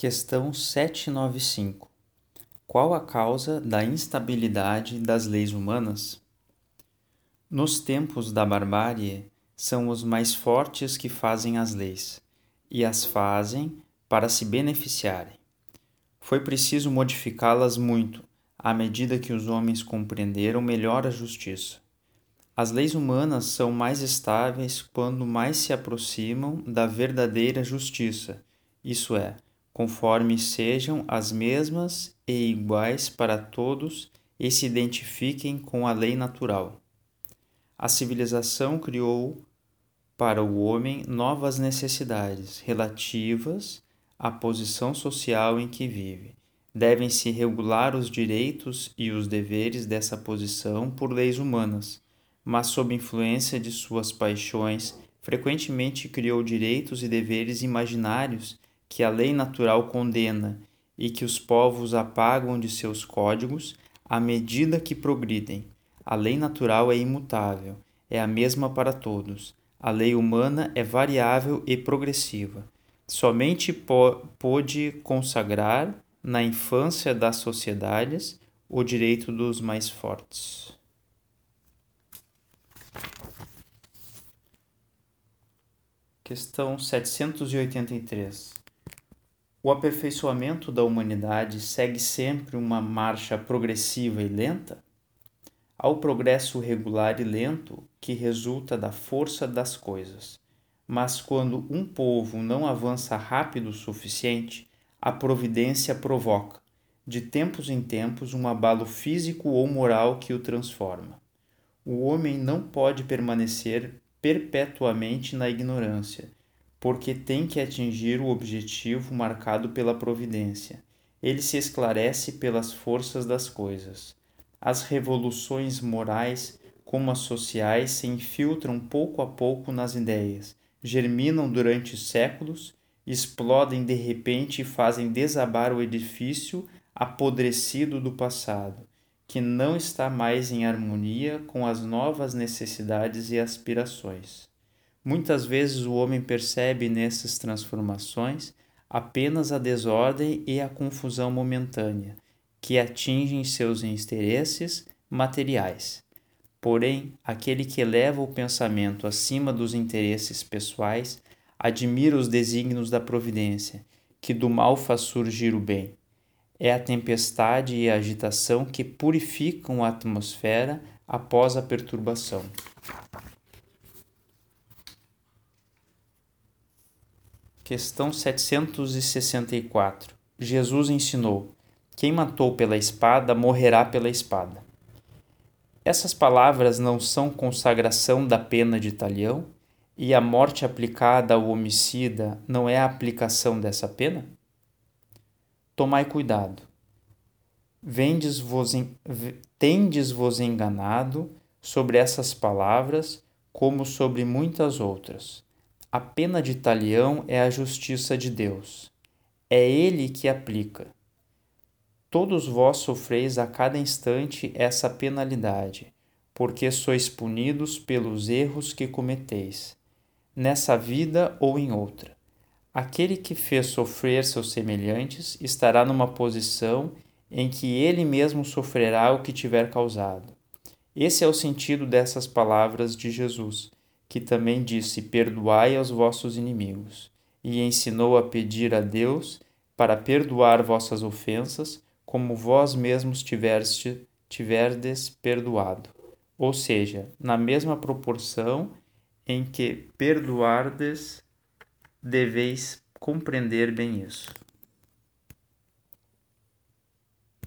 Questão 795. Qual a causa da instabilidade das leis humanas? Nos tempos da barbárie, são os mais fortes que fazem as leis, e as fazem para se beneficiarem. Foi preciso modificá-las muito, à medida que os homens compreenderam melhor a justiça. As leis humanas são mais estáveis quando mais se aproximam da verdadeira justiça, isso é, conforme sejam as mesmas e iguais para todos e se identifiquem com a lei natural. A civilização criou para o homem novas necessidades relativas à posição social em que vive. Devem-se regular os direitos e os deveres dessa posição por leis humanas, mas sob influência de suas paixões, frequentemente criou direitos e deveres imaginários que a lei natural condena e que os povos apagam de seus códigos à medida que progridem. A lei natural é imutável, é a mesma para todos. A lei humana é variável e progressiva. Somente pôde consagrar, na infância das sociedades, o direito dos mais fortes. Questão 783. O aperfeiçoamento da humanidade segue sempre uma marcha progressiva e lenta? Há o progresso regular e lento que resulta da força das coisas. Mas quando um povo não avança rápido o suficiente, a providência provoca, de tempos em tempos, um abalo físico ou moral que o transforma. O homem não pode permanecer perpetuamente na ignorância porque tem que atingir o objetivo marcado pela providência. Ele se esclarece pelas forças das coisas. As revoluções morais, como as sociais, se infiltram pouco a pouco nas ideias, germinam durante séculos, explodem de repente e fazem desabar o edifício apodrecido do passado, que não está mais em harmonia com as novas necessidades e aspirações. Muitas vezes o homem percebe nessas transformações apenas a desordem e a confusão momentânea que atingem seus interesses materiais. Porém, aquele que eleva o pensamento acima dos interesses pessoais admira os desígnios da providência, que do mal faz surgir o bem. É a tempestade e a agitação que purificam a atmosfera após a perturbação. Questão 764. Jesus ensinou: Quem matou pela espada morrerá pela espada. Essas palavras não são consagração da pena de talião? E a morte aplicada ao homicida não é a aplicação dessa pena? Tomai cuidado. Vendes-vos, tendes-vos enganado sobre essas palavras, como sobre muitas outras a pena de talião é a justiça de Deus. É Ele que aplica. Todos vós sofreis a cada instante essa penalidade, porque sois punidos pelos erros que cometeis, nessa vida ou em outra. Aquele que fez sofrer seus semelhantes estará numa posição em que ele mesmo sofrerá o que tiver causado. Esse é o sentido dessas palavras de Jesus que também disse: Perdoai aos vossos inimigos, e ensinou a pedir a Deus para perdoar vossas ofensas, como vós mesmos tiverdes, tiverdes perdoado. Ou seja, na mesma proporção em que perdoardes, deveis compreender bem isso.